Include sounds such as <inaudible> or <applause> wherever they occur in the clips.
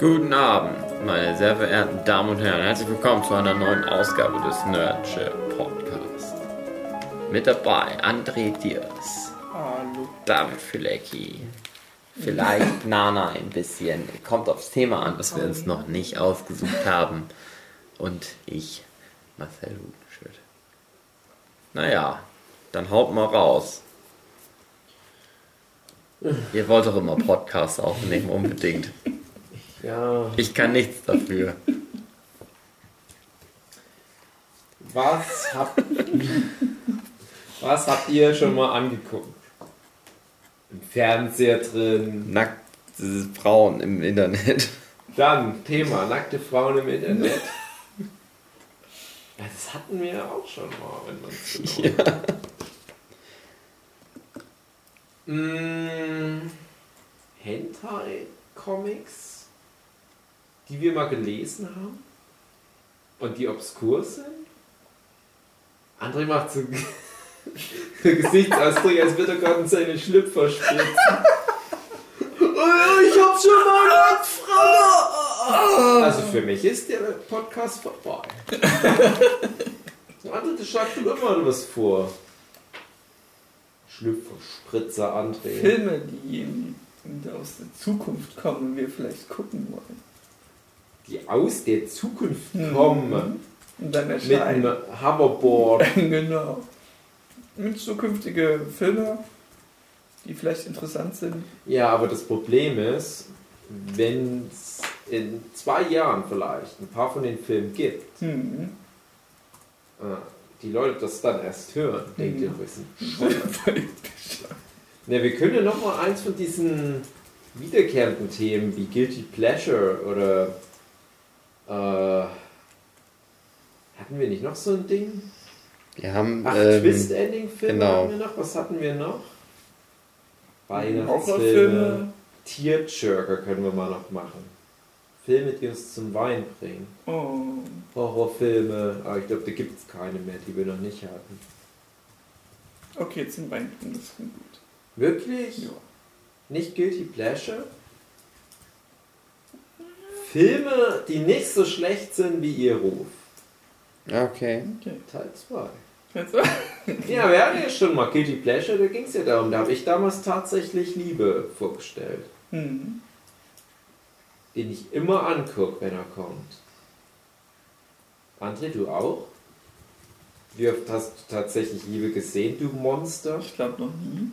Guten Abend, meine sehr verehrten Damen und Herren. Herzlich willkommen zu einer neuen Ausgabe des Nerdship Podcast. Mit dabei André Diers, Hallo. David Filecki, vielleicht <laughs> Nana ein bisschen. Kommt aufs Thema an, das wir uns noch nicht ausgesucht haben. Und ich, Marcel Hutenschütt. Naja, dann haut mal raus. Ihr wollt doch immer Podcasts aufnehmen, unbedingt. <laughs> Ja, Ich kann nichts dafür. was habt, was habt ihr schon mal angeguckt? Im Fernseher drin. Nackte Frauen im Internet. Dann Thema nackte Frauen im Internet. Ja, das hatten wir ja auch schon mal, wenn man es so ja. mm, Hentai-Comics, die wir mal gelesen haben und die obskur sind. André macht so <laughs> Gesichtsausdruck, als würde er gerade in seine Schlüpfer spritzen. Oh, ich hab schon mal eine Frau! Also für mich ist der Podcast vorbei. Der andere, der schlägt immer was vor. Schlüpfer, Spritzer, André. Filme, die aus der Zukunft kommen und wir vielleicht gucken wollen. Die aus der Zukunft Mhm. kommen. Und dann Mit einem. Hoverboard. <laughs> genau. Mit zukünftige Filme, die vielleicht interessant sind. Ja, aber das Problem ist, wenn es in zwei Jahren vielleicht ein paar von den Filmen gibt, Hm. äh, die Leute das dann erst hören, denkt ihr, Mhm. wir sind bescheuert. Ne, wir können ja noch mal eins von diesen wiederkehrenden Themen wie Guilty Pleasure oder äh, hatten wir nicht noch so ein Ding? Wir haben Ach, ähm, Twist-Ending-Filme genau. hatten wir noch. Was hatten wir noch? Weihnachtsfilme. Horrorfilme. Tierjerker können wir mal noch machen. Filme, die uns zum Wein bringen. Oh. Horrorfilme, aber ich glaube, da gibt es keine mehr, die wir noch nicht hatten. Okay, zum Wein, das ist gut. Wirklich? Ja. Nicht Guilty Pleasure? Filme, die nicht so schlecht sind wie ihr Ruf. Okay. Okay. Teil 2. Jetzt, <laughs> Ja, wir hatten ja schon mal Guilty Pleasure, da ging es ja darum. Da habe ich damals tatsächlich Liebe vorgestellt. hm. Den ich immer angucke, wenn er kommt. André, du auch? Wie oft hast du tatsächlich Liebe gesehen, du Monster? Ich glaube noch nie.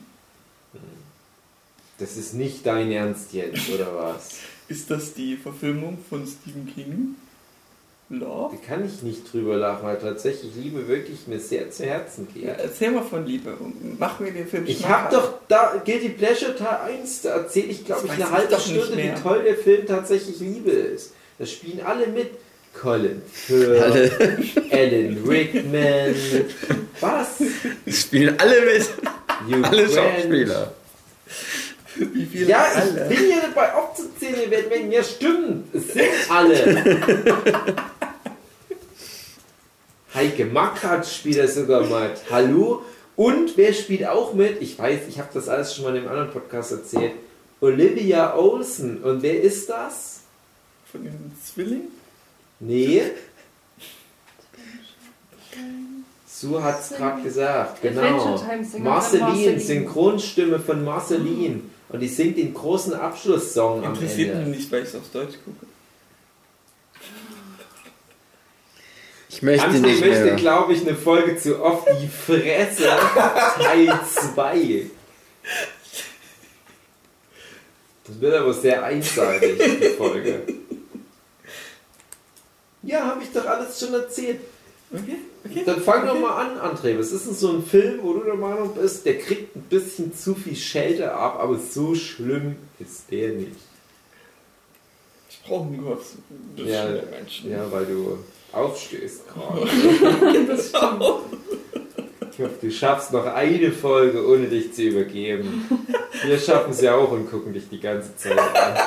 Das ist nicht dein Ernst jetzt, oder was? <laughs> Ist das die Verfilmung von Stephen King? Love? Da kann ich nicht drüber lachen, weil tatsächlich Liebe wirklich mir sehr zu Herzen geht. Ja, erzähl mal von Liebe. und Mach mir den Film Ich habe doch da Guilty Pleasure Teil 1, da erzähle ich glaube ich eine halbe Stunde, wie toll der Film tatsächlich Liebe ist. Da spielen alle mit. Colin Firth, Alan Rickman, <laughs> was? spielen alle mit. Hugh Alle Grant. Schauspieler. Wie viele Ja, ich alle? bin hier dabei aufzuzählen, ihr werdet merken, ja stimmt, es sind alle. <laughs> Heike Mackert spielt er sogar mit. Hallo. Und wer spielt auch mit? Ich weiß, ich habe das alles schon mal in einem anderen Podcast erzählt. Olivia Olsen. Und wer ist das? Von den Zwillingen? Nee. So hat es gerade gesagt. Genau. Marceline, Marceline. Synchronstimme von Marceline. Und die singt den großen Abschlusssong am Interessiert Ende. mich nicht, weil ich es auf Deutsch gucke. Ich möchte André nicht möchte, glaube ich, eine Folge zu oft die Fresse Teil 2. Das wird aber sehr einseitig, die Folge. Ja, habe ich doch alles schon erzählt. Okay, okay. Dann fang doch okay. mal an, André. Was ist denn so ein Film, wo du der Meinung bist, der kriegt ein bisschen zu viel Schelte ab, aber so schlimm ist der nicht. Ich brauche einen. Das Ja, Menschen. Ja, weil du aufstehst gerade. <laughs> Das stimmt. <laughs> Ich hoffe, du schaffst noch eine Folge, ohne dich zu übergeben. Wir schaffen es ja auch und gucken dich die ganze Zeit an.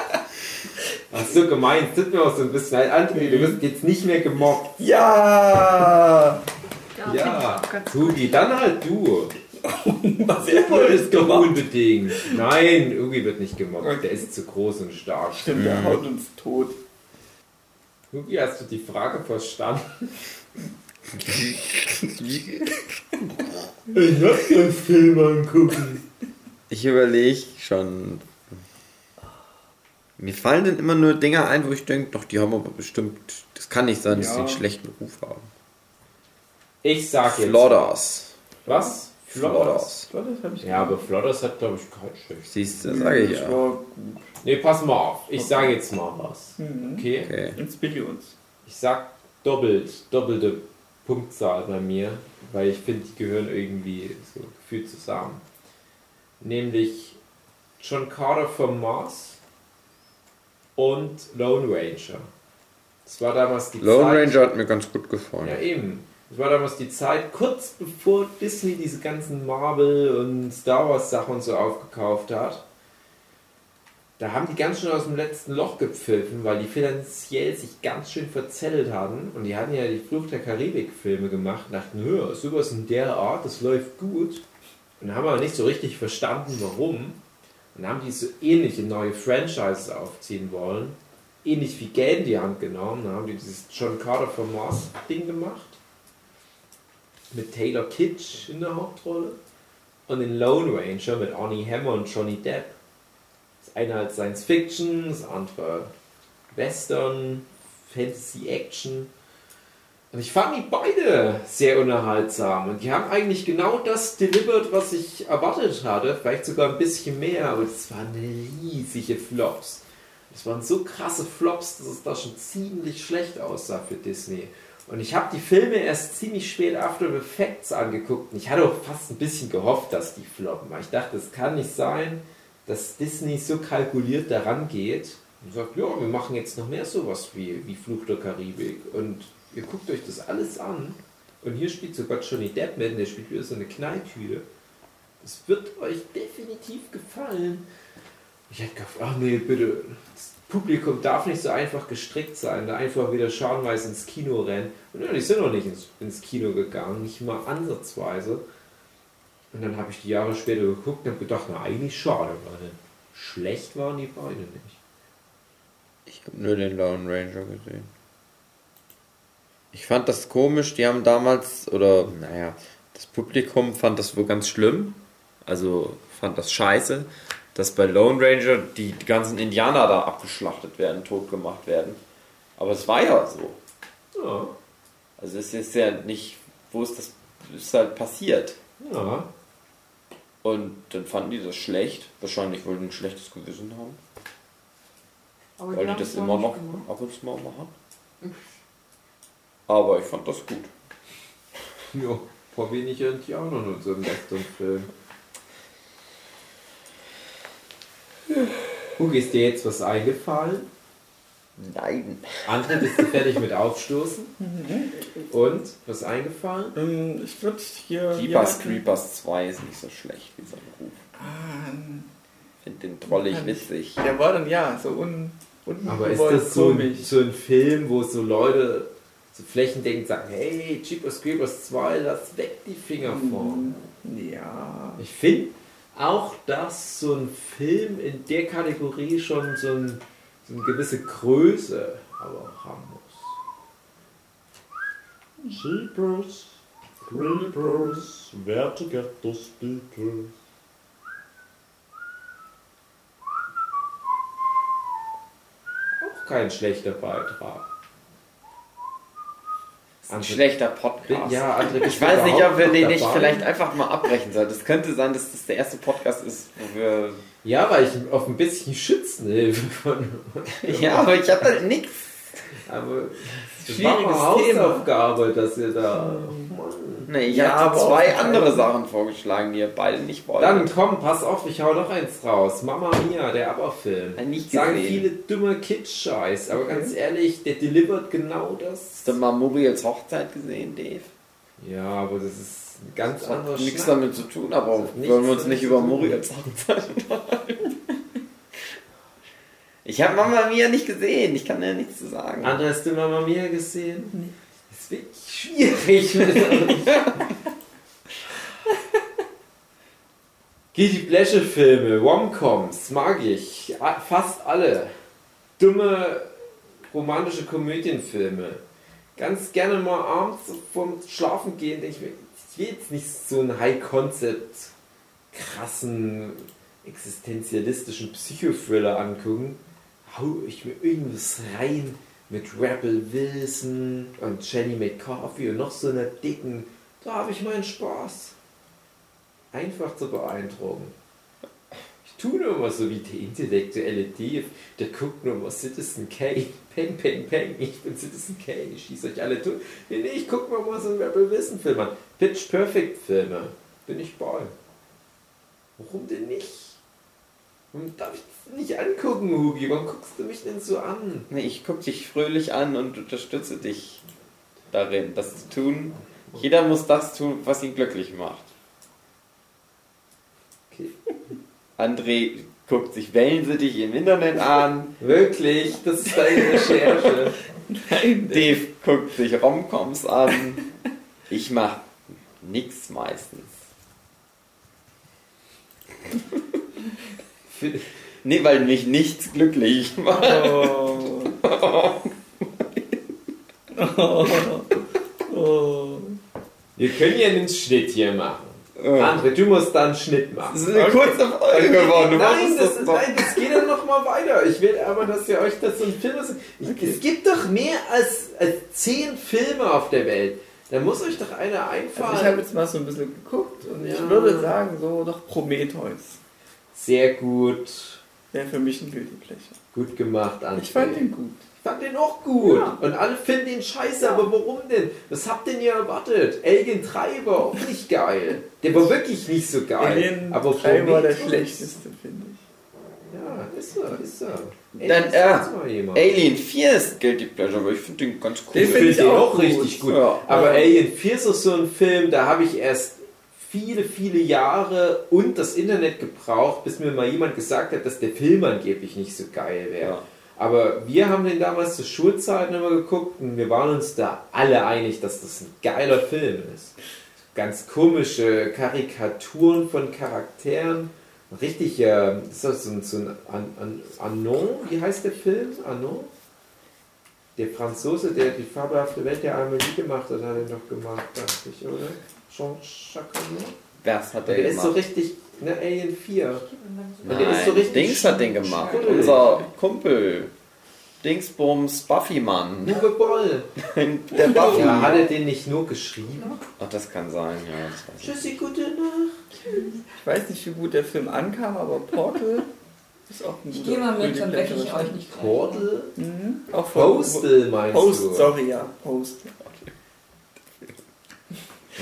Ach so gemein, es tut mir auch so ein bisschen leid. André, du wirst jetzt nicht mehr gemobbt. Ja! Ja, Tugi, dann halt du. Was er wohl ist doch gemacht. unbedingt. Nein, Ugi wird nicht gemobbt. Der ist zu groß und stark. Stimmt, der haut uns tot. Ugi, hast du die Frage verstanden? Ich hab den Film angucken. Ich überlege schon. Mir fallen dann immer nur Dinge ein, wo ich denke, doch, die haben aber bestimmt. Das kann nicht sein, dass Ja. die einen schlechten Ruf haben. Ich sag jetzt. Flodders. Was? Flodders. Das habe ich Ja, aber Flodders hat, glaube ich, kein Schiff. Siehst du, sage ich ja. Ne, pass mal auf. Ich sage jetzt mal was. Mhm. Okay? Okay. Inspirier uns. Ich sag doppelt, doppelte Punktzahl bei mir, weil ich finde, die gehören irgendwie so gefühlt zusammen. Nämlich John Carter vom Mars und Lone Ranger. Das war damals die Lone Zeit. Ranger hat mir ganz gut gefallen. Ja, eben. Das war damals die Zeit, kurz bevor Disney diese ganzen Marvel und Star Wars Sachen und so aufgekauft hat. Da haben die ganz schön aus dem letzten Loch gepfiffen, weil die finanziell sich ganz schön verzettelt hatten. Und die hatten ja die Flucht der Karibik-Filme gemacht, dachten, ja, sowas in der Art, das läuft gut. Und haben aber nicht so richtig verstanden, warum. Und haben die so ähnliche neue Franchises aufziehen wollen. Ähnlich viel Geld in die Hand genommen. Dann haben die dieses John Carter vom Mars Ding gemacht. Mit Taylor Kitsch in der Hauptrolle. Und den Lone Ranger mit Arnie Hammer und Johnny Depp. Das eine als Science Fiction, das andere Western, Fantasy Action. Und ich fand die beide sehr unterhaltsam. Und die haben eigentlich genau das delivered, was ich erwartet hatte. Vielleicht sogar ein bisschen mehr, aber es waren riesige Flops. Das waren so krasse Flops, dass es da schon ziemlich schlecht aussah für Disney. Und ich habe die Filme erst ziemlich spät After Effects angeguckt. Und ich hatte auch fast ein bisschen gehofft, dass die floppen. Weil ich dachte, es kann nicht sein, dass Disney so kalkuliert daran geht und sagt, ja, wir machen jetzt noch mehr sowas wie, wie Fluch der Karibik. Und ihr guckt euch das alles an. Und hier spielt sogar Johnny Depp mit, der spielt wieder so eine Knalltüte. Das wird euch definitiv gefallen. Ich hätte gedacht, ach nee, bitte, das Publikum darf nicht so einfach gestrickt sein, da einfach wieder scharenweise ins Kino rennen. Und ja, die sind noch nicht ins, ins Kino gegangen, nicht mal ansatzweise. Und dann habe ich die Jahre später geguckt und habe gedacht, na eigentlich schade, weil schlecht waren die beide nicht. Ich habe nur den Lone Ranger gesehen. Ich fand das komisch, die haben damals, oder naja, das Publikum fand das wohl ganz schlimm. Also fand das scheiße, dass bei Lone Ranger die, die ganzen Indianer da abgeschlachtet werden, tot gemacht werden. Aber es war ja so. Ja, Also es ist ja nicht, wo ist das, ist halt passiert. ja. Und dann fanden die das schlecht. Wahrscheinlich, weil die ein schlechtes Gewissen haben. Aber Weil die das immer noch gemacht. ab und zu mal machen. Aber ich fand das gut. <laughs> Ja, vor weniger Indianer in unserem Western-Film. Hugo, ist dir jetzt was eingefallen? Nein. André, bist du fertig mit Aufstoßen? <laughs> Und? Was eingefallen? Ähm, ich würde hier. Jeepers Creepers 2 ist nicht so schlecht wie sein Ruf. Ah, Ich finde den trollig ich- witzig. Der war dann ja so un, Aber ist das so ein, so ein Film, wo so Leute so flächendeckend sagen, hey, Jeepers Creepers 2, lass weg die Finger von. Ja. Ich finde auch, dass so ein Film in der Kategorie schon so, ein, so eine gewisse Größe aber haben muss. Jeepers, Creepers, those speakers? Auch kein schlechter Beitrag. Ein schlechter Podcast. Ja, André, Ich weiß nicht, ob wir den nicht dabei? vielleicht einfach mal abbrechen sollten. Es könnte sein, dass das der erste Podcast ist, wo wir. Ja, weil ich auf ein bisschen Schützenhilfe von. <laughs> Ja, aber ich habe da nichts. Aber das Schwieriges war. Hausaufgabe, dass ihr da. Nee, ich Ja, habe zwei andere Sachen vorgeschlagen, die ihr beide nicht wollt. Dann komm, pass auf, ich hau noch eins raus. Mama Mia, der Aber-Film. Nicht Sagen gesehen. viele dummer Kitsch-Scheiß, aber ganz ehrlich, der delivert genau das. Hast du mal Muriels Hochzeit gesehen, Dave? Ja, aber das ist ein ganz Das anderer hat nichts Schnack. damit zu tun, aber wollen wir uns nicht über. Muriels Hochzeit unterhalten? Ich habe Mama Mia nicht gesehen, ich kann ja nichts zu sagen. André, hast du Mama Mia gesehen? Nee. Das ist wirklich schwierig. Guilty Pleasure Filme, Romcoms, mag ich. Fast alle. Dumme romantische Komödienfilme. Ganz gerne mal abends vorm Schlafen gehen, denke ich mir, ich will jetzt nicht so einen High-Concept, krassen, existenzialistischen Psychothriller angucken. Hau ich mir irgendwas rein mit Rebel Wilson und Jenny McCarthy und noch so einer dicken. Da habe ich meinen Spaß einfach zu beeindrucken. Ich tue nur mal so wie der intellektuelle Dieb, der guckt nur mal Citizen Kane. Peng, peng, peng, ich bin Citizen Kane, ich schieße euch alle tot. Nee, nee, ich guck mir mal so einen Rebel Wilson Film an. Pitch Perfect Filme. Bin ich bei. Warum denn nicht? Warum darf ich das nicht angucken, Hugi? Warum guckst du mich denn so an? Nee, ich gucke dich fröhlich an und unterstütze dich darin, das zu tun. Jeder muss das tun, was ihn glücklich macht. Okay. <laughs> André guckt sich Wellensittich im Internet an. Wirklich, das ist deine Recherche. <laughs> Nein, Dave guckt sich Romcoms an. Ich mach nix meistens. <laughs> <laughs> Nee, weil mich nichts glücklich <laughs> macht. Oh. oh. Oh. wir können ja einen Schnitt hier machen. André, du musst da einen Schnitt machen. Das ist eine kurze Folge geworden. Nein, das, das nein, das geht dann noch mal weiter. Ich will aber, dass ihr euch das so ein Film. Ich, Es gibt doch mehr als, als zehn Filme auf der Welt. Da muss euch doch einer Also ich habe einfallen. jetzt mal so ein bisschen geguckt und ich Ja. würde sagen, so doch Prometheus Sehr gut. wäre für mich ein Guilty Pleasure. Gut gemacht, André. Ich fand ihn gut. Ich fand den auch gut. Ja. Und alle finden ihn scheiße, aber warum denn? Was habt denn ihr erwartet? Alien 3 war auch nicht geil. Der war wirklich nicht so geil. Alien aber 3 war der schlechteste, finde ich. Ja, ist er, ist er. Dann, äh, weiß mal jemand. Alien 4 ist Guilty Pleasure, aber ich finde den ganz cool. Den Ich find finde ich den auch auch gut. richtig gut. Ja. Aber Ja. Alien 4 ist auch so ein Film, da habe ich erst viele, viele Jahre und das Internet gebraucht, bis mir mal jemand gesagt hat, dass der Film angeblich nicht so geil wäre. Ja. Aber wir haben den damals zu Schulzeiten immer geguckt und wir waren uns da alle einig, dass das ein geiler Film ist. Ganz komische Karikaturen von Charakteren. Richtig, äh, ist das so ein, so ein An An Anon? Wie heißt der Film? Anon? Der Franzose, der die fabelhafte Welt der Amelie gemacht hat, hat er noch gemacht, dachte ich, oder? Jean-Jacques Anon? Was hat der, Der ist so gemacht? richtig, ne, Alien 4. Nein, der ist so richtig Dings hat den gemacht. schnuddelig. Unser Kumpel. Dingsbums Buffy-Mann. Uwe Boll. <laughs> Der Buffy. Ja, hat er den nicht nur geschrieben? Ach, das kann sein, ja. Das. Tschüssi, gute Nacht. Ich weiß nicht, wie gut der Film ankam, aber Portal <laughs> ist auch ein Ich gehe mal mit, dann wecke ich euch nicht. Portal? Mhm. Auch von Postal meinst Post, du? sorry, ja, Post.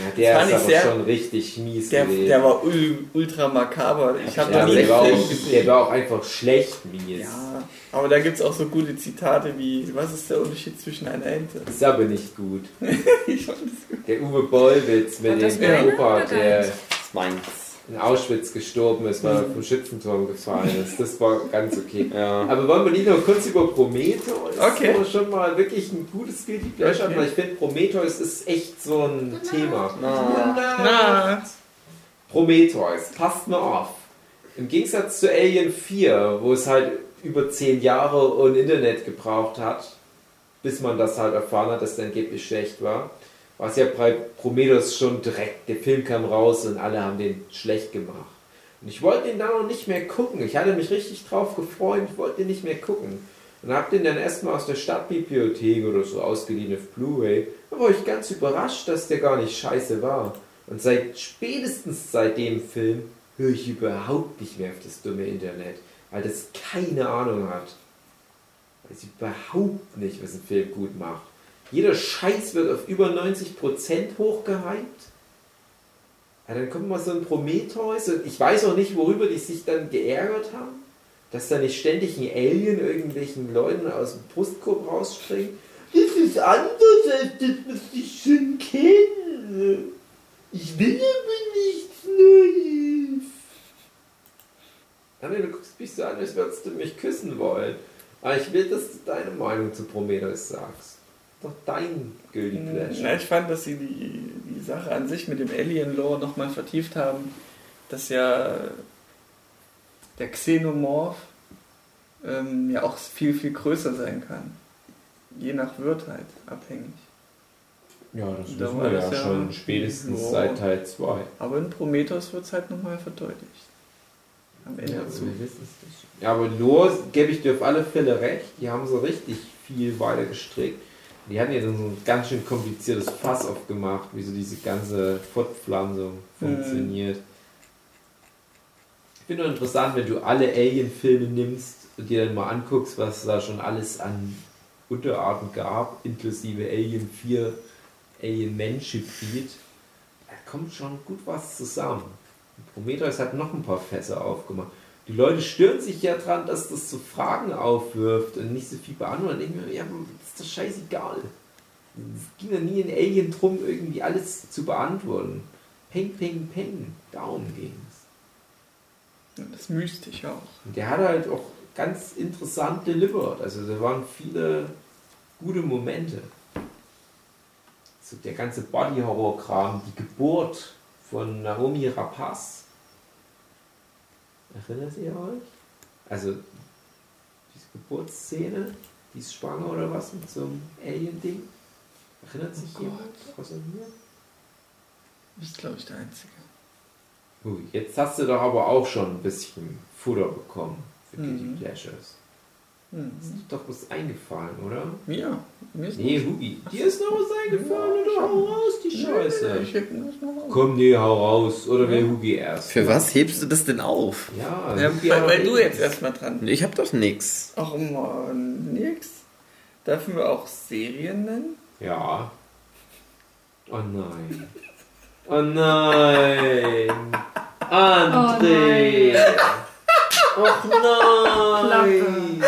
Ja, der Fand ist ich aber sehr- schon richtig mies Der, gewesen. der war ul, ultra makaber. Ich habe ja, nie der, den war Film auch, gesehen. der war auch einfach schlecht mies. Ja, aber da gibt es auch so gute Zitate wie, was ist der Unterschied zwischen einer Ente? Ist aber nicht gut. <laughs> ich fand das gut. Der Uwe Boll-Witz mit das dem Opa, der Das ist meins. In Auschwitz gestorben ist, weil er vom Schützenturm gefallen ist. Das war ganz okay. Ja. Aber wollen wir nicht noch kurz über Prometheus? Okay. aber schon mal wirklich ein gutes Guilty Pleasure, Okay. weil ich finde, Prometheus ist echt so ein Thema. Na. Na, Prometheus, passt mal auf. Im Gegensatz zu Alien 4, wo es halt über 10 Jahre und Internet gebraucht hat, bis man das halt erfahren hat, dass der angeblich schlecht war, war es ja bei Prometheus schon direkt, der Film kam raus und alle haben den schlecht gemacht. Und ich wollte den da noch nicht mehr gucken. Ich hatte mich richtig drauf gefreut, ich wollte den nicht mehr gucken. Und hab den dann erstmal aus der Stadtbibliothek oder so ausgeliehen auf Blu-ray. Da war ich ganz überrascht, dass der gar nicht scheiße war. Und seit spätestens seit dem Film höre ich überhaupt nicht mehr auf das dumme Internet, weil das keine Ahnung hat. Weil es überhaupt nicht, was ein Film gut macht. Jeder Scheiß wird auf über 90% hochgehypt. Ja, dann kommt mal so ein Prometheus und ich weiß auch nicht, worüber die sich dann geärgert haben, dass da nicht ständig ein Alien irgendwelchen Leuten aus dem Brustkorb rausspringt. Das ist anders als das, was ich schon kenne. Ich will aber nichts Neues. Anne, du guckst mich so an, als würdest du mich küssen wollen. Aber ich will, dass du deine Meinung zu Prometheus sagst. Doch dein Guilty Na, Pleasure. ich fand, dass sie die, die Sache an sich mit dem Alien-Lore nochmal vertieft haben. dass ja der Xenomorph ähm, ja auch viel, viel größer sein kann. Je nach Wirt halt abhängig. Ja, das Da wissen war wir ja ja- schon spätestens Ja. seit Teil 2. Aber in Prometheus wird es halt nochmal verdeutlicht. Am Ende Ja, zu. wir wissen es nicht. Ja, aber Lore gebe ich dir auf alle Fälle recht. Die haben so richtig viel weiter gestrickt. Die hatten ja so ein ganz schön kompliziertes Fass aufgemacht, wie so diese ganze Fortpflanzung funktioniert. Ich finde nur interessant, wenn du alle Alien-Filme nimmst und dir dann mal anguckst, was da schon alles an Unterarten gab, inklusive Alien 4, Alien Mensch Hybrid. Da kommt schon gut was zusammen. Prometheus hat noch ein paar Fässer aufgemacht. Die Leute stören sich ja dran, dass das so Fragen aufwirft und nicht so viel beantwortet. Ich mir, ja, das ist doch scheißegal. Es ging ja nie in Alien drum, irgendwie alles zu beantworten. Peng, peng, peng. Darum ging es. Ja, Das mystisch auch. Und der hat halt auch ganz interessant delivered. Also da waren viele gute Momente. So der ganze Body-Horror-Kram, die Geburt von Naomi Rapaz. Erinnert ihr euch? Also diese Geburtsszene, die ist schwanger oder was mit so einem Alien-Ding. Erinnert sich Oh jemand außer mir? Du bist, glaube ich, der Einzige. Ui, jetzt hast du doch aber auch schon ein bisschen Futter bekommen für Mhm. Guilty Pleasures. Mhm. Ist doch was eingefallen, oder? Ja, mir ist Nee, Hugi, dir ist noch was eingefallen oder hau raus die Scheiße. Ich heb das noch auf. Komm, nee, hau raus. Oder wer Hugi erst? Für was hebst du das denn auf? Ja, Ja, Hugi weil, weil du jetzt erstmal dran bist. Ich hab doch nix. Ach man, nix. Dürfen wir auch Serien nennen? Ja. Oh nein. Oh nein. <laughs> André. Och nein.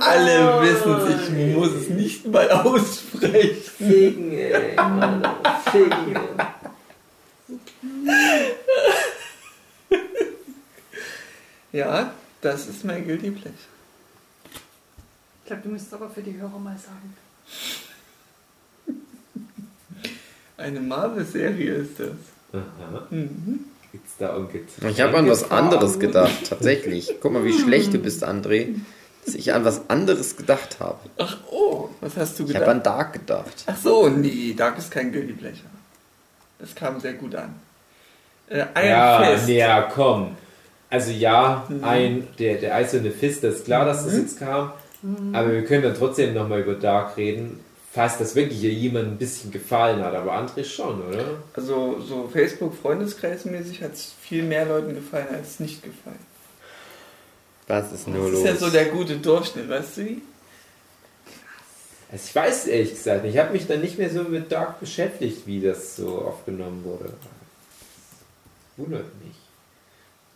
Alle wissen ich muss es nicht mal aussprechen. Ficken, ey. Alter, Ficken. Ja, das ist mein Guilty Pleasure. Ich glaube, du müsstest aber für die Hörer mal sagen. Eine Marvel-Serie ist das. Aha. Mhm. Gibt's da Onkel Ich habe an was anderes gedacht, tatsächlich. Guck mal, wie schlecht du bist, André. Dass ich an was anderes gedacht habe. Ach oh, was hast du Ich habe gedacht? an Dark gedacht. Ach so, nee, Dark ist kein Guilty Pleasure. Das kam sehr gut an. Äh, Iron Ja, Fist. ja, komm. Also ja, Mhm. ein, der, der eiserne Fist, das ist klar, dass das Mhm. jetzt kam. Aber wir können dann trotzdem nochmal über Dark reden. Falls das wirklich hier jemandem ein bisschen gefallen hat. Aber André schon, oder? Also so Facebook-Freundeskreismäßig hat es viel mehr Leuten gefallen als nicht gefallen. Was ist nur Das los? ist ja so der gute Durchschnitt, weißt du wie? Also ich weiß ehrlich gesagt nicht. Ich habe mich dann nicht mehr so mit Dark beschäftigt, wie das so aufgenommen wurde. Wundert mich.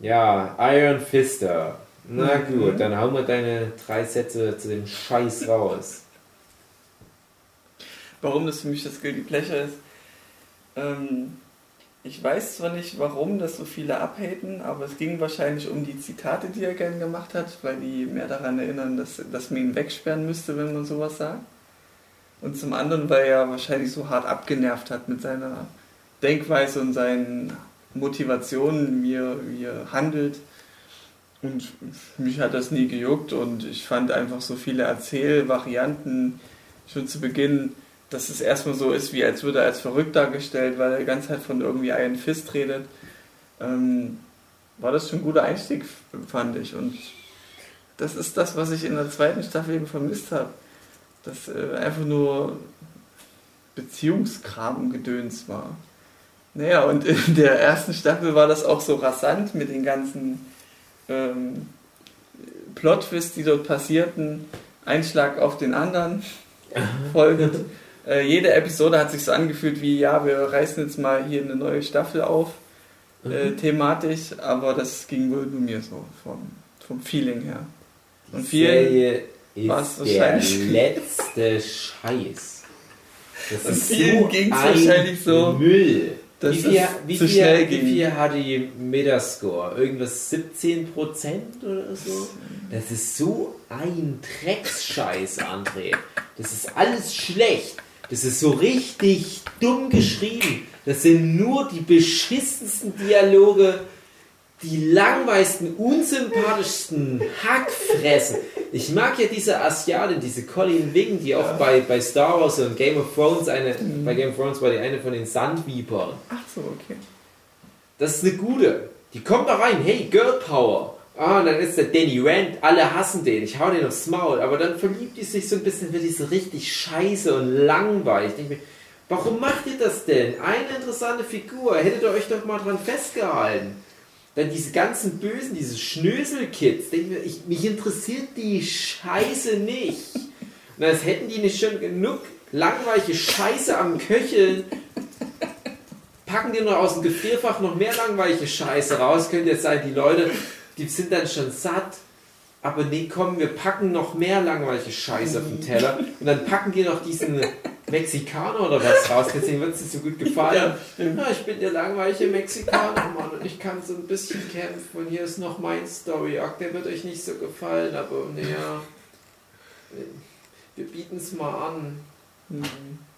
Ja, Iron Fister. Na Mhm. gut, dann hauen wir deine drei Sätze zu dem Scheiß raus. Warum das für mich das Guilty Pleasure ist. Ähm, ich weiß zwar nicht, warum das so viele abhaten, aber es ging wahrscheinlich um die Zitate, die er gern gemacht hat, weil die mehr daran erinnern, dass, dass man ihn wegsperren müsste, wenn man sowas sagt. Und zum anderen, weil er wahrscheinlich so hart abgenervt hat mit seiner Denkweise und seinen Motivationen, wie er, wie er handelt. Und mich hat das nie gejuckt und ich fand einfach so viele Erzählvarianten schon zu Beginn, dass es erstmal so ist, wie als würde er als verrückt dargestellt, weil er die ganze Zeit von irgendwie Iron Fist redet. Ähm, war das schon ein guter Einstieg, fand ich. Und das ist das, was ich in der zweiten Staffel eben vermisst habe. Dass äh, einfach nur Beziehungskram-Gedöns war. Naja, und in <laughs> der ersten Staffel war das auch so rasant mit den ganzen ähm, Plot-Twists, die dort passierten. Ein Schlag auf den anderen folgend. <laughs> Äh, jede Episode hat sich so angefühlt wie, ja, wir reißen jetzt mal hier eine neue Staffel auf, äh, thematisch, aber das ging wohl nur mir so vom, vom Feeling her. Und vielen Serie ist der <laughs> letzte Scheiß. Das Und ist vielen so ging's ein wahrscheinlich so, Müll. dass wie viel, es wie, zu viel, schnell wie viel hat die Metascore? Irgendwas 17% oder so? Das ist so ein Drecksscheiß, André. Das ist alles schlecht. Das ist so richtig dumm geschrieben. Das sind nur die beschissensten Dialoge, die langweiligsten, unsympathischsten Hackfressen. Ich mag ja diese Asiatin, diese Colleen Wing, die auch bei, bei Star Wars und Game of Thrones eine, bei Game of Thrones war die eine von den Sandvipern. Ach so, okay. Das ist eine gute. Die kommt da rein, hey, Girl Power. Ah, und dann ist der Danny Rand, alle hassen den, ich hau den aufs Maul, aber dann verliebt die sich so ein bisschen, wird die so richtig scheiße und langweilig. Ich denk mir, warum macht ihr das denn? Eine interessante Figur, hättet ihr euch doch mal dran festgehalten. Dann diese ganzen Bösen, diese Schnöselkids, denk mir, ich, mich interessiert die Scheiße nicht. Und als hätten die nicht schon genug langweilige Scheiße am Köcheln, packen die noch aus dem Gefrierfach noch mehr langweilige Scheiße raus. Könnte jetzt sein, die Leute, die sind dann schon satt. Aber nee, komm, wir packen noch mehr langweilige Scheiße auf den Teller. <laughs> Und dann packen die noch diesen Mexikaner oder was raus. Deswegen wird es dir so gut gefallen. Ja, ich bin der langweilige Mexikaner, Mann. Und ich kann so ein bisschen kämpfen. Und hier ist noch mein Story Arc. Der wird euch nicht so gefallen, aber naja. Wir bieten es mal an.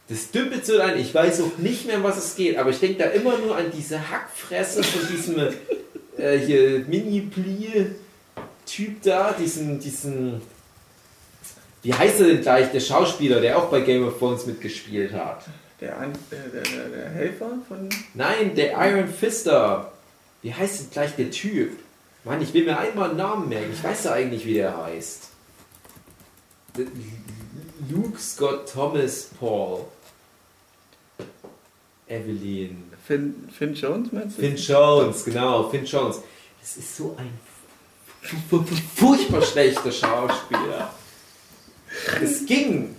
Das dümpelt so ein. Ich weiß auch nicht mehr, um was es geht, aber ich denke da immer nur an diese Hackfresse von diesem äh, hier Mini-Plie-Typ da, diesen, diesen. Wie heißt er denn gleich, der Schauspieler, der auch bei Game of Thrones mitgespielt hat? Der, An der, der, der, der Helfer von. Nein, der Iron Fister. Wie heißt denn gleich der Typ? Mann, ich will mir einmal einen Namen merken. Ich weiß ja eigentlich, wie der heißt. Luke Scott Thomas Paul. Evelyn. Finn, Finn Jones, meinst du? Finn Jones, genau, Finn Jones. Das ist so ein fu- fu- furchtbar schlechter Schauspieler. Es ging,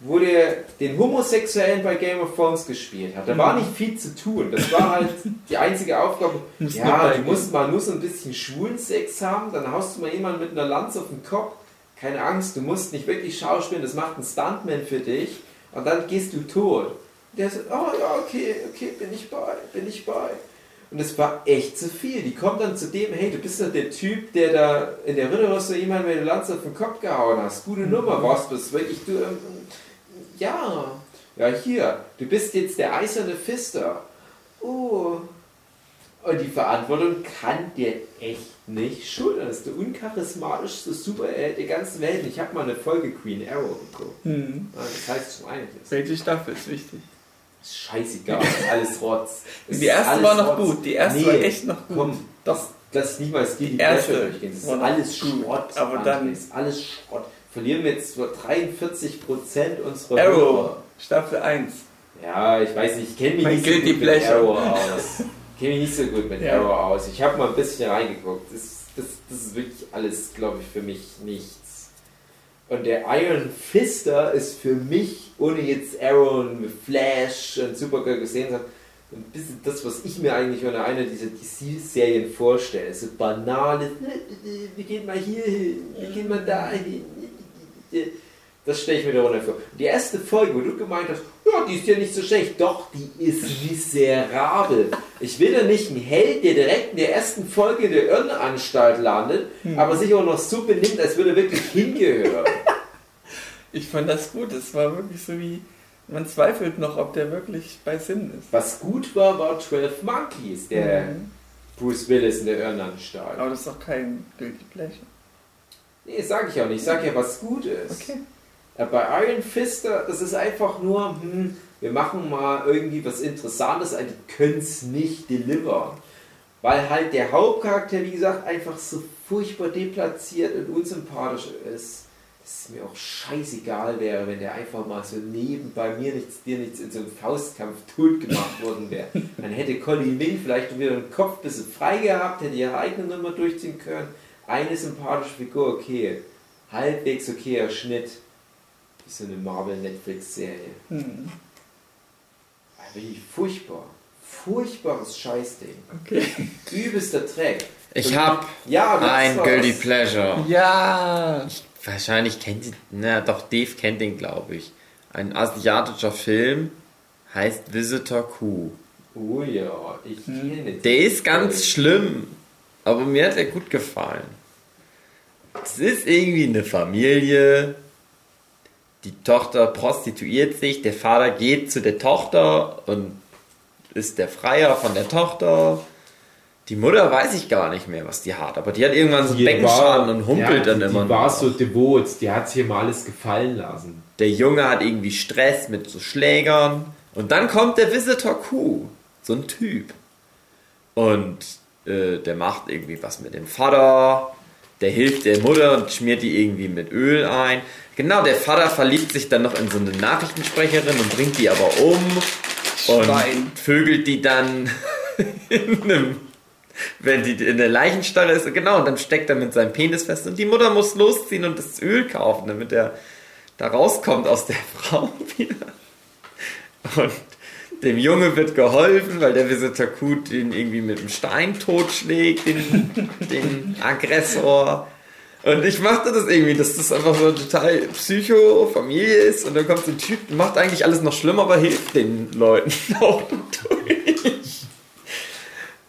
wo der den Homosexuellen bei Game of Thrones gespielt hat. Da war nicht viel zu tun. Das war halt die einzige Aufgabe. <laughs> Muss Ja, du musst mal nur so ein bisschen Schwulensex haben, dann haust du mal jemanden mit einer Lanze auf den Kopf. Keine Angst, du musst nicht wirklich schauspielen, das macht ein Stuntman für dich und dann gehst du tot. Der sagt, oh ja, okay, okay, bin ich bei, bin ich bei. Und es war echt zu viel. Die kommt dann zu dem, hey, du bist ja der Typ, der da in der Ritterrüstung jemand mit der Lanze auf den Kopf gehauen hast. Gute Nummer, was bist wirklich du? Ähm, ja, ja, hier, du bist jetzt der eiserne Fister. Oh. Und die Verantwortung kann der echt nicht schultern. Das ist der uncharismatischste Superheld der ganzen Welt. Ich habe mal eine Folge Queen Arrow geguckt. Hm. Ja, Das heißt schon einiges. Welche Staffel ist wichtig? Ist scheißegal, ist alles Rotz. Es <laughs> Die ist erste war noch Rotz. gut. Die erste Nee, war echt noch gut. Komm, das, lass nicht mal das Guilty erste durchgehen. Das ist alles Schrott. aber dann- ist alles Schrott. Verlieren wir jetzt nur 43% unserer Arrow, Hörer. Staffel 1. Ja, ich weiß nicht, ich kenne mich Mein nicht so gut mit. Arrow <laughs> aus. Ich kenne mich nicht so gut mit. Arrow aus. Ich habe mal ein bisschen reingeguckt. Das, das, das ist wirklich alles, glaube ich, für mich nichts. Und der Iron Fister ist für mich, ohne jetzt Arrow und Flash und Supergirl gesehen zu haben, ein bisschen das, was ich mir eigentlich unter einer dieser DC-Serien vorstelle. So banale, wir gehen mal hier hin, wir gehen mal da hin. Das stelle ich mir darunter vor. Die erste Folge, wo du gemeint hast, ja, die ist ja nicht so schlecht. Doch, die ist miserabel. Ich will ja nicht einen Held, der direkt in der ersten Folge in der Irrenanstalt landet, aber sich auch noch so benimmt, als würde er wirklich hingehören. <laughs> Ich fand das gut. Es war wirklich so wie, man zweifelt noch, ob der wirklich bei Sinn ist. Was gut war, war 12 Monkeys, der Mhm. Bruce Willis in der Irrenanstalt. Aber das ist doch kein Guilty Pleasure. Nee, sag ich auch nicht. Ich sag ja, was gut ist. Okay. Äh, Bei Iron Fister, das ist einfach nur, hm, wir machen mal irgendwie was Interessantes, aber die können es nicht delivern. Weil halt der Hauptcharakter, wie gesagt, einfach so furchtbar deplatziert und unsympathisch ist. Es mir auch scheißegal wäre, wenn der einfach mal so nebenbei mir nichts, dir nichts in so einem Faustkampf <laughs> tot gemacht worden wäre. Dann hätte Colin Wing vielleicht wieder den Kopf ein bisschen frei gehabt, hätte ihre eigene Nummer durchziehen können. Eine sympathische Figur, okay. Halbwegs okayer Schnitt. Wie so eine Marvel-Netflix-Serie. Hm. Aber Wirklich furchtbar. Furchtbares Scheißding. Okay. Übelster Dreck. Ich hab Ja, ein was. Guilty Pleasure. Ja. Wahrscheinlich kennt ihr, na doch, Dave kennt den, glaube ich. Ein asiatischer Film heißt Visitor Q. Oh ja, ich kenne den. Der ist ganz schlimm, aber mir hat er gut gefallen. Es ist irgendwie eine Familie, die Tochter prostituiert sich, der Vater geht zu der Tochter und ist der Freier von der Tochter. Die Mutter weiß ich gar nicht mehr, was die hat, aber die hat irgendwann so einen Beckenschaden war- und humpelt ja, dann die, immer. Die war nur. so devot, die hat sich immer alles gefallen lassen. Der Junge hat irgendwie Stress mit so Schlägern. Und dann kommt der Visitor Q, so ein Typ. Und äh, der macht irgendwie was mit dem Vater. Der hilft der Mutter und schmiert die irgendwie mit Öl ein. Genau, der Vater verliebt sich dann noch in so eine Nachrichtensprecherin und bringt die aber um. Und Schwein. vögelt die dann <laughs> in einem, wenn die in der Leichenstarre ist. Genau, und dann steckt er mit seinem Penis fest. Und die Mutter muss losziehen und das Öl kaufen, damit er da rauskommt aus der <laughs> Frau wieder. Und dem Junge wird geholfen, weil der Visitor Q den irgendwie mit einem Stein totschlägt, den, den Aggressor. Und ich machte das irgendwie, dass das einfach so total Psycho-Familie ist. Und dann kommt so ein Typ, macht eigentlich alles noch schlimmer, aber hilft den Leuten <laughs> auch durch.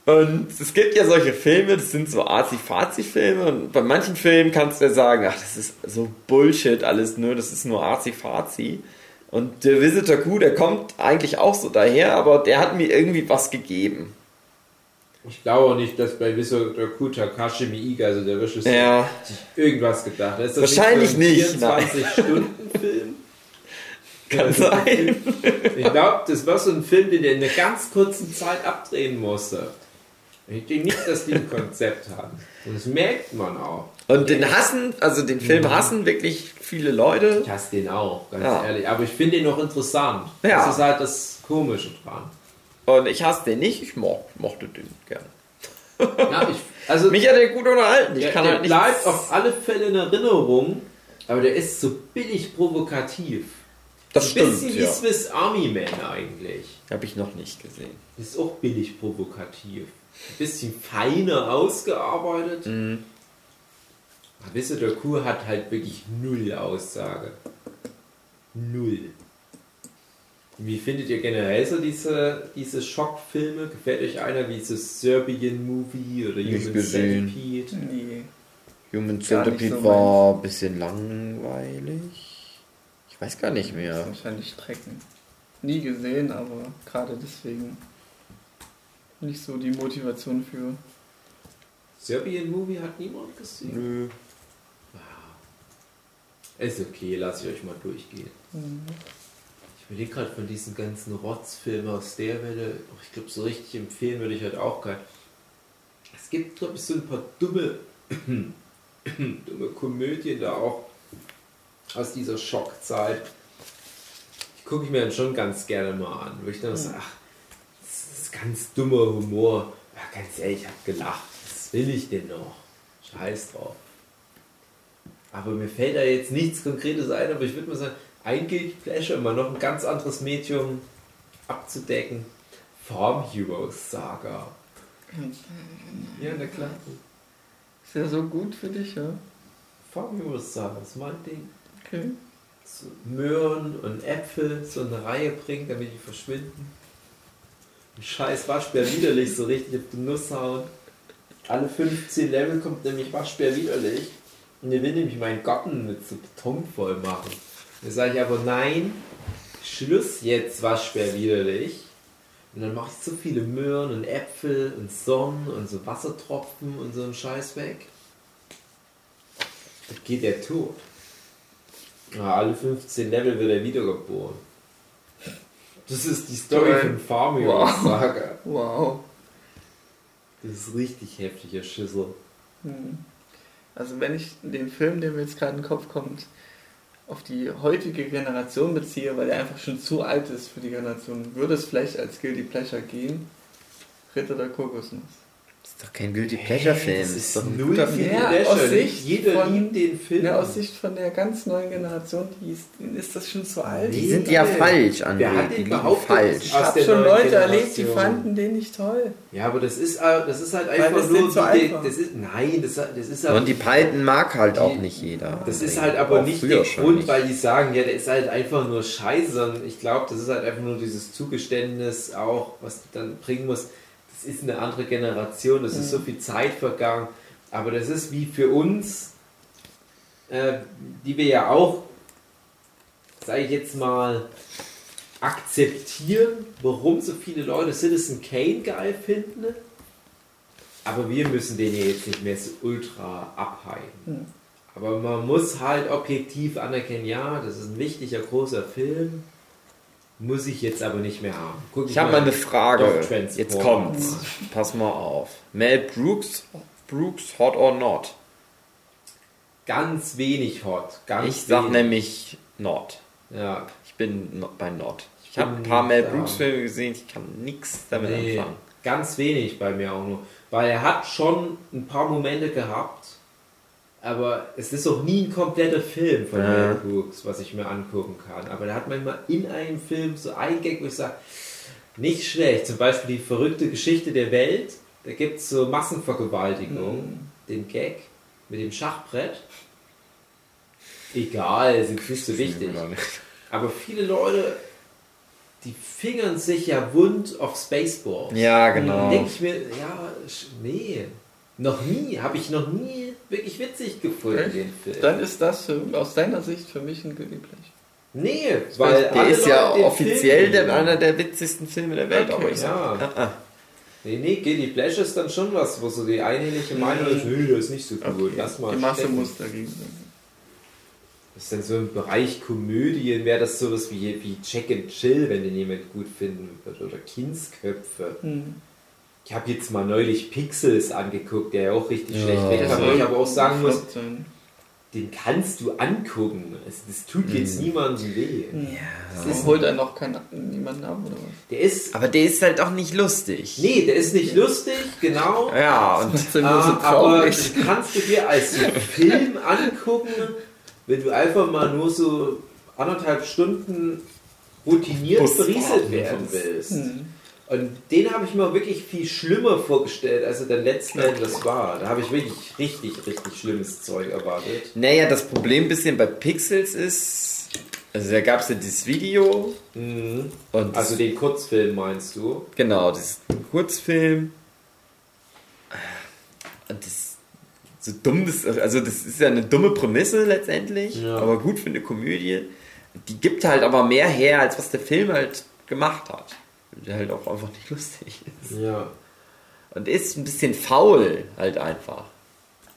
Und es gibt ja solche Filme, das sind so Arzi-Fazi-Filme und bei manchen Filmen kannst du ja sagen, ach, das ist so Bullshit alles nur, das ist nur Arzi-Fazi. Und der Visitor Q, der kommt eigentlich auch so daher, aber der hat mir irgendwie was gegeben. Ich glaube auch nicht, dass bei Visitor Q Takashi Miike, also der Regisseur, Ja. sich irgendwas gedacht hat. Ist das Wahrscheinlich nicht. so <laughs> ein 24-Stunden-Film? Kann sein. Ich glaube, das war so ein Film, den er in einer ganz kurzen Zeit abdrehen musste. Ich denke nicht, dass die ein Konzept haben. Und das merkt man auch. Und den hassen, also den Film hassen wirklich viele Leute. Ich hasse den auch, ganz Ja. ehrlich. Aber ich finde den noch interessant. Ja. Das ist halt das Komische dran. Und ich hasse den nicht, ich mo mochte den gerne. Ja, ich, also <laughs> Mich hat der gut unterhalten. Ich der, kann der halt nicht. bleibt auf alle Fälle in Erinnerung, aber der ist so billig provokativ. Das Ein stimmt, bisschen wie ja. Swiss Army Man eigentlich. Habe ich noch nicht gesehen. Ist auch billig provokativ. Ein bisschen feiner ausgearbeitet. Mhm. Aber Visitor Q hat halt wirklich null Aussage. Null. Wie findet ihr generell so diese, diese Schockfilme? Gefällt euch einer wie so Serbian Movie oder Nicht Human gesehen. Centipede? Nee. Human Centipede so war ein bisschen langweilig. Ich weiß gar nicht mehr. Wahrscheinlich Strecken. Nie gesehen, aber gerade deswegen nicht so die Motivation für. Serbian Movie hat niemand gesehen? Nö. Ist okay, lass ich euch mal durchgehen. Ich überlege gerade von diesen ganzen Rotzfilmen aus der Welle, ich glaube, so richtig empfehlen würde ich halt auch keinen. Es gibt, glaube ich, so ein paar dumme, <clears throat> dumme Komödien da auch aus dieser Schockzeit. Die gucke ich mir dann schon ganz gerne mal an, wo ich dann sage, ach, das ist ganz dummer Humor. Ja, ganz ehrlich, ich habe gelacht. Was will ich denn noch? Scheiß drauf. Aber mir fällt da jetzt nichts Konkretes ein, aber ich würde mal sagen, ein Guilty Pleasure, um mal noch ein ganz anderes Medium abzudecken. Farm Heroes Saga. Ja, na klar. Ist ja so gut für dich, ja? Farm Heroes Saga ist mein Ding. Okay. So Möhren und Äpfel so eine Reihe bringen, damit die verschwinden. Ein scheiß Waschbär widerlich so richtig auf die Nuss hauen. Alle 15 Level kommt nämlich Waschbär widerlich. Und er will nämlich meinen Garten mit so Beton voll machen. Da sage ich aber nein, Schluss jetzt Waschbär widerlich. Und dann mache ich so viele Möhren und Äpfel und Sonnen und so Wassertropfen und so einen Scheiß weg. Dann geht der tot. Ja, alle 15 Level wird er wiedergeboren. Das ist die Story von Farm Heroes Wow. Saga. Wow. Das ist richtig heftiger Schüssel. Hm. Also wenn ich den Film, der mir jetzt gerade in den Kopf kommt, auf die heutige Generation beziehe, weil er einfach schon zu alt ist für die Generation, würde es vielleicht als Guilty Pleasure gehen. Ritter der Kokosnuss. Das ist doch kein Guilty Pleasure Film. Das Das ist doch ein null guter Film. Ja, aus Sicht Jeder von- liebt den Film. Ja, aus Sicht von der ganz neuen Generation, die ist, ist das schon zu alt. Die sind ja falsch, Wer André. hat Die den liegen falsch. Ich habe schon Leute erlebt, die fanden den nicht toll. Ja, aber das ist, äh, das ist halt Weil einfach das nur zu die- war. das ist, Nein, das, das ist Und die Python mag halt auch Die- nicht jeder. Das ist halt aber Auch nicht der Grund, nicht. weil die sagen, ja, der ist halt einfach nur scheiße, sondern ich glaube, das ist halt einfach nur dieses Zugeständnis auch, was du dann bringen musst. Das ist eine andere Generation, das ist so viel Zeit vergangen, aber das ist wie für uns, äh, die wir ja auch sage ich jetzt mal, akzeptieren, warum so viele Leute Citizen Kane geil finden. Aber wir müssen den ja jetzt nicht mehr so ultra abhypen. Aber man muss halt objektiv anerkennen, ja, das ist ein wichtiger, großer Film. Muss ich jetzt aber nicht mehr haben. Guck Ich habe mal eine Frage. Jetzt kommt's. Pass mal auf. Mel Brooks, Brooks, hot or not? Ganz wenig hot. Ganz Ich sag wenig. nämlich not. Ja, Ich bin bei not. Ich habe ein paar Mel. Brooks Filme gesehen, ich kann nichts damit nee, anfangen. ganz wenig bei mir auch nur. Weil er hat schon ein paar Momente gehabt, aber es ist auch nie ein kompletter Film von Ja. Mel Brooks, was ich mir angucken kann. Aber der hat manchmal in einem Film so ein Gag, wo ich sage, nicht schlecht. Zum Beispiel die verrückte Geschichte der Welt. Da gibt es so Massenvergewaltigung, den Gag mit dem Schachbrett. Egal, jetzt nicht so wichtig. Aber viele Leute, die fingern sich ja wund auf Spaceballs. Ja, Dann genau. denke ich mir, ja, nee, noch nie, habe ich noch nie wirklich witzig gefunden, Echt? den Film. Dann ist das für, aus deiner Sicht für mich ein Guilty Pleasure. nee, weil Der ist ja Leute offiziell der, einer der witzigsten Filme der Welt, Okay, aber ich sag, ja. ah, ah. Nee, nee, Guilty Pleasure ist dann schon was, wo so die einhellige Meinung ist, nee, das ist nicht so gut. Lass mal Die Masse stecken. muss dagegen sein. Das ist dann so im Bereich Komödien, wäre das sowas wie, wie Check and Chill, wenn den jemand gut finden würde. Oder Kindsköpfe. Hm. Ich habe jetzt mal neulich Pixels angeguckt, der ja auch richtig Ja. schlecht weg Der kam, soll wo ich aber auch sagen muss, den kannst du angucken. Also das tut jetzt niemandem weh. Das ist, holt er noch keinen, niemanden ab, oder was? Der ist. Aber der ist halt auch nicht lustig. Nee, der ist nicht lustig, genau. Ja, und Das sind Äh, nur so aber das kannst du dir als Film angucken, wenn du einfach mal nur so anderthalb Stunden routiniert berieselt werden willst. Hm. Und den habe ich mir wirklich viel schlimmer vorgestellt, als er dann letzten Endes war. Da habe ich wirklich richtig, richtig schlimmes Zeug erwartet. naja, das Problem ein bisschen bei Pixels ist, also da gab es ja dieses Video Mhm. und Also den Kurzfilm meinst du? Genau, das Kurzfilm. Und das so dumm das, also das ist ja eine dumme Prämisse letztendlich, Ja. aber gut für eine Komödie. Die gibt halt aber mehr her, als was der Film halt gemacht hat. Der halt auch einfach nicht <laughs> lustig ist. Ja. Und ist ein bisschen faul halt einfach.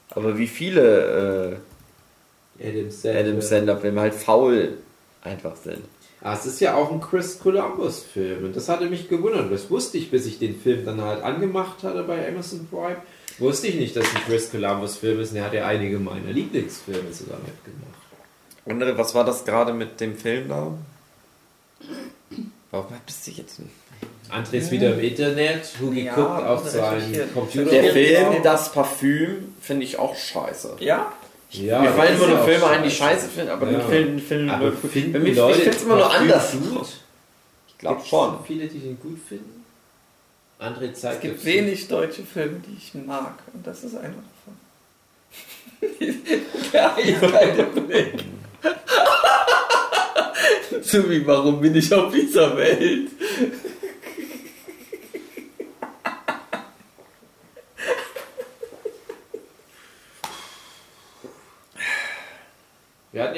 Aber wie viele Adam äh, Sandler. Adam Sandler Filme halt faul einfach sind. Ah, es ist ja auch ein Chris Columbus-Film und das hatte mich gewundert. Das wusste ich, bis ich den Film dann halt angemacht hatte bei Amazon Prime. Wusste ich nicht, dass es ein Chris Columbus-Film ist und er hat ja einige meiner Lieblingsfilme sogar mitgemacht. Andere, was war das gerade mit dem Film da? Warum bist du jetzt nicht? André ist wieder im Internet, Hu Ja, geguckt auf seinen. Computer. Der. Film, das Parfüm, finde ich auch scheiße. Ja? ja, Mir fallen immer nur Filme ein, die scheiße. finden, aber Ja. den Film, Film Aber Bei finden mir, Leute ich finde es immer nur anders. gut? Ich glaube schon. Viele, die den gut finden? André Es zeigt gibt dazu. wenig deutsche Filme, die ich mag. Und das ist einer davon. Der eiskalte Blick. so wie, warum bin ich auf dieser Welt?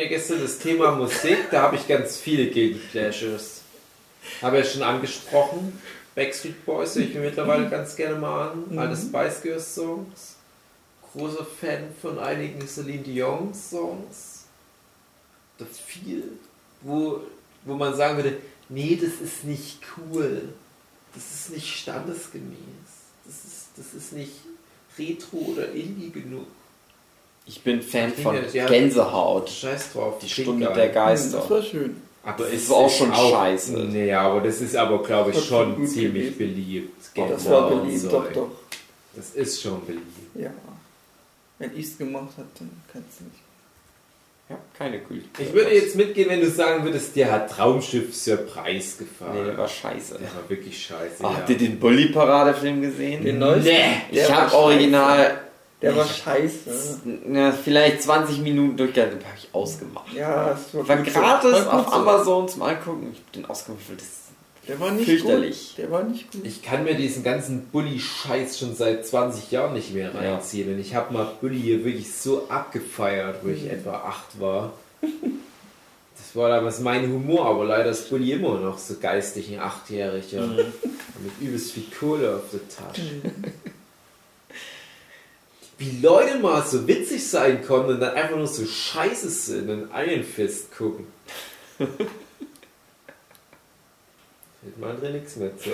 Ja gestern das Thema Musik, da habe ich ganz viele Guilty Pleasures. Habe ja schon angesprochen. Backstreet Boys höre ich mir mittlerweile ganz gerne mal an. Mhm. Alle Spice Girls Songs. Großer Fan von einigen Celine Dion Songs. Das viel, wo, wo man sagen würde, nee, das ist nicht cool. Das ist nicht standesgemäß. Das ist, das ist nicht retro oder indie genug. Ich bin Fan Ich von ja, Gänsehaut. Scheiß drauf. Die Stunde geil. der Das Geister. war schön. Aber Das es ist auch schon scheiße. Nee, aber das ist aber, glaube ich, schon ziemlich gewesen. beliebt. Oh, das Gänsehaut war beliebt, Zeug. doch, doch. Das ist schon beliebt. Ja. Wenn ich es gemacht habe, dann kannst du nicht. Ja, keine Kult. Ich würde jetzt mitgehen, wenn du sagen würdest, dir hat Traumschiff Surprise Nee, gefallen. der war scheiße. der war wirklich scheiße. Oh, ja. Habt ihr den Bully-Parade-Film gesehen? Den neuesten? Nee. ich Der habe original Der war scheiße. na, vielleicht 20 Minuten durchgehalten, habe ich ausgemacht. Ja, es war, War gut so. gratis War gut auf so. Amazon zum Angucken. Ich habe den ausgemacht, weil das Der war nicht Fürchterlich. gut. Der war nicht gut. Ich kann mir diesen ganzen Bully-Scheiß schon seit 20 Jahren nicht mehr Ja. reinziehen. Und ich habe mal Bully hier wirklich so abgefeiert, wo ich Mhm. etwa 8 war. Das war damals mein Humor, aber leider ist Bulli immer noch so geistig ein Achtjähriger. Mhm. Mit übelst viel Kohle auf der Tasche. Wie Leute mal so witzig sein konnten und dann einfach nur so scheiße sind und Iron Fist gucken. <laughs> Fällt mal drin nichts mehr zu.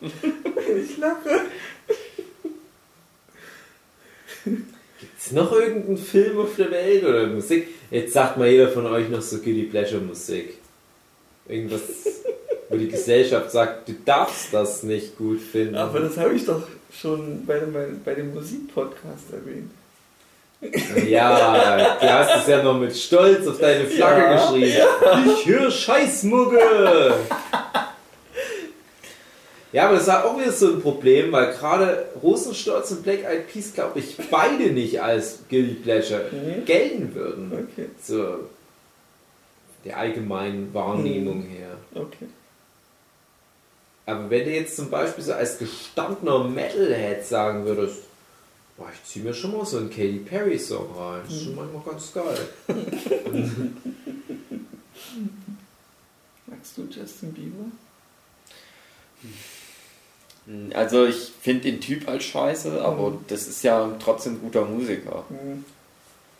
Ich lache. Ist noch irgendein Film auf der Welt oder Musik? Jetzt sagt mal jeder von euch noch so Guilty Pleasure Musik. Irgendwas, wo die Gesellschaft sagt, du darfst das nicht gut finden. Aber das habe ich doch schon bei dem, bei dem Musikpodcast erwähnt. Ja, du hast es ja noch mit Stolz auf deine Flagge Ja, geschrieben. Ich höre Scheißmugge! Ja, aber das war auch wieder so ein Problem, weil gerade Rosenstolz und Black Eyed Peas, glaube ich, beide nicht als Guilty Pleasure Mhm. gelten würden. Okay, So der allgemeinen Wahrnehmung Mhm. her. okay. Aber wenn du jetzt zum Beispiel so als gestandener Metalhead sagen würdest, boah, ich zieh mir schon mal so einen Katy Perry Song rein, das ist schon manchmal ganz geil. <laughs> Magst du Justin Bieber? Also ich finde den Typ halt scheiße, aber das ist ja trotzdem ein guter Musiker. Hm.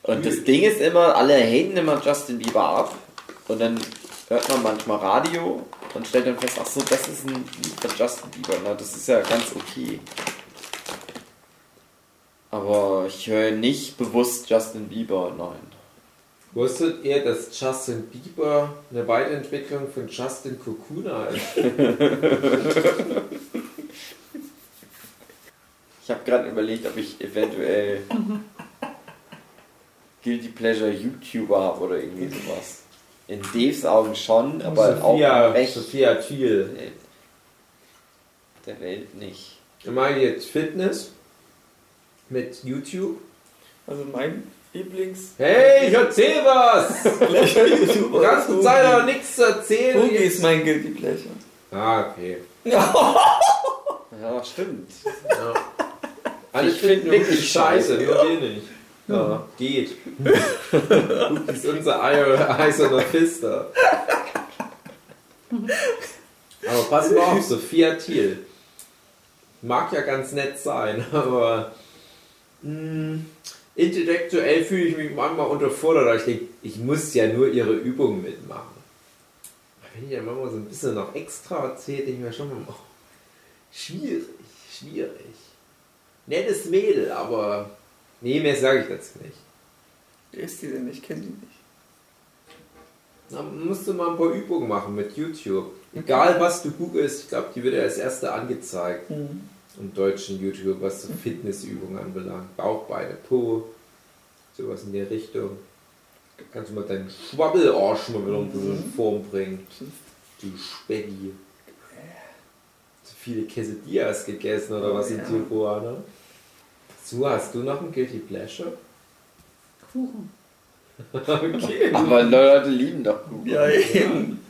Und das Ding ist immer, alle haten immer Justin Bieber ab und dann hört man manchmal Radio und stellt dann fest, ach so, das ist ein Lied von Justin Bieber, na, das ist ja ganz okay. Aber ich höre nicht bewusst Justin Bieber, nein. Wusstet ihr, dass Justin Bieber eine Weiterentwicklung von Justin Kokuna ist? <laughs> Ich habe gerade überlegt, ob ich eventuell <laughs> Guilty Pleasure YouTuber habe oder irgendwie sowas. In Daves Augen schon, aber auch Sophia, im Recht Sophia Thiel. der Welt nicht. Ich meine jetzt Fitness mit YouTube. Also mein Lieblings... Hey, ich erzähl was! YouTuber <laughs> Die ganze Zeit aber nichts zu erzählen. Hugi ist mein Guilty Pleasure. Ah, okay. Ja, stimmt. Ja. Alle Ich finden find wirklich scheiße, nur wir nicht. Ja, geht. Das ist unser eiserner Fister. Aber pass mal auf, Sophia Thiel. Mag ja ganz nett sein, aber mh, intellektuell fühle ich mich manchmal unterfordert. weil Ich denke, ich muss ja nur ihre Übungen mitmachen. Wenn ich dann manchmal so ein bisschen noch extra erzähle, denke ich mir schon mal, oh, schwierig, schwierig. Nettes Mädel, aber nee, mehr sage ich dazu nicht. Wer ist die denn? Ich kenne die nicht. Da musst du mal ein paar Übungen machen mit YouTube. Egal was du googelst, ich glaube, die wird ja als erste angezeigt Hm. im deutschen YouTube, was so Fitnessübungen anbelangt. Bauch, Beine, Po, sowas in der Richtung. Kannst du mal deinen Schwabbelarsch mal wieder bisschen in Form bringen. Du Spaghetti. Zu viele Quesadillas gegessen oder was in Ja. Tijuana? So, hast du noch ein Guilty Pleasure? Kuchen. <laughs> okay. Aber Leute lieben doch Kuchen. Ja, eben.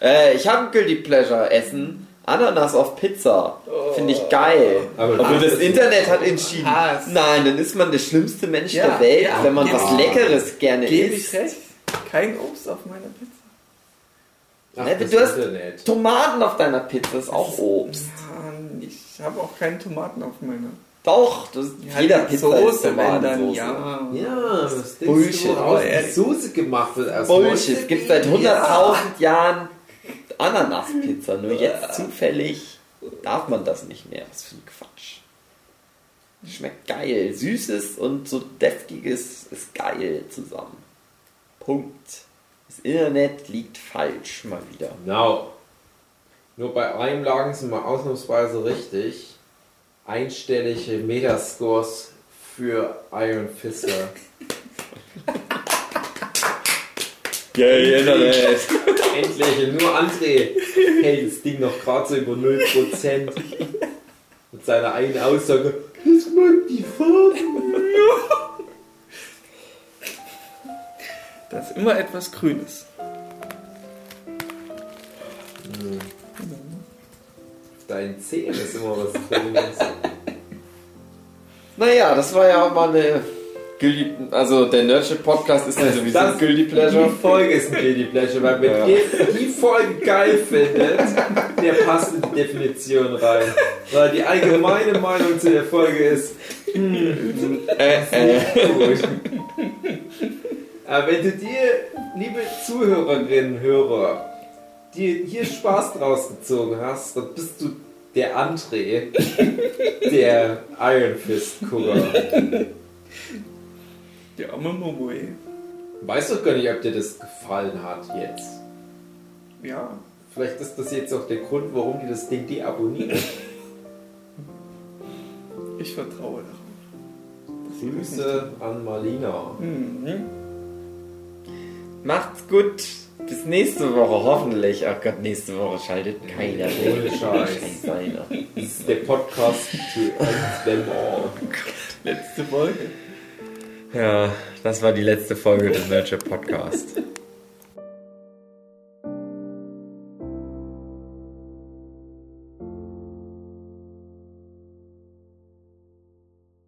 Äh, ich habe ein Guilty Pleasure Essen. Ananas auf Pizza. Finde ich geil. Aber Aber das das ist- Internet hat entschieden. Hass. Nein, dann ist man der schlimmste Mensch Ja, der Welt, ja, wenn man was Leckeres gerne Gebe ich isst. recht? Kein Obst auf meiner Pizza. Ach, Ne, das du hast- Internet. Tomaten auf deiner Pizza ist auch Obst. Ja, ich habe auch keine Tomaten auf meiner. Doch, das ist Ja, jeder die Pizza Soße, ist wenn dann, Tomatensoße. ja. Ja, denkst Bullshit, du, aber die. Soße gemacht wird? Aus Bullshit, es gibt seit 100.000 Ja. Jahren Ananaspizza. Nur jetzt zufällig darf man das nicht mehr. Was für ein Quatsch. Schmeckt geil. Süßes und so deftiges ist geil zusammen. Punkt. Das Internet liegt falsch mal wieder. Genau. Nur bei einem lagen sie mal ausnahmsweise richtig. Einstellige Metascores für Iron Fister. <laughs> Yay, Internet. Endlich, nur André hält das Ding noch gerade so über 0%. Mit seiner eigenen Aussage, das mag die Farben. Da ist immer etwas Grünes. Dein Zehen ist immer was Grünes. Naja, das war ja mal eine Guilty, also der Nerdship Podcast ist ja sowieso Das- Guilty Pleasure. Die Folge ist ein Guilty Pleasure, weil wenn Ja. ihr die Folge geil findet, der passt in die Definition rein. Weil die allgemeine Meinung zu der Folge ist, Äh, äh. gut. Aber wenn du dir, liebe Zuhörerinnen, Hörer, dir hier Spaß draus gezogen hast, dann bist du der André, <laughs> der Iron Fist Gucker. Der arme Momo, ey. Weiß doch gar nicht, ob dir das gefallen hat jetzt. Ja. Vielleicht ist das jetzt auch der Grund, warum die das Ding deabonnieren. Ich vertraue darauf. Grüße an Marlina. Mhm. Macht's gut. Bis nächste Woche, hoffentlich. Ach Gott, nächste Woche schaltet keiner Ohne Scheiß. Das ist der Podcast to end them all. Letzte Folge. Ja, das war die letzte Folge des Nerdship Podcast.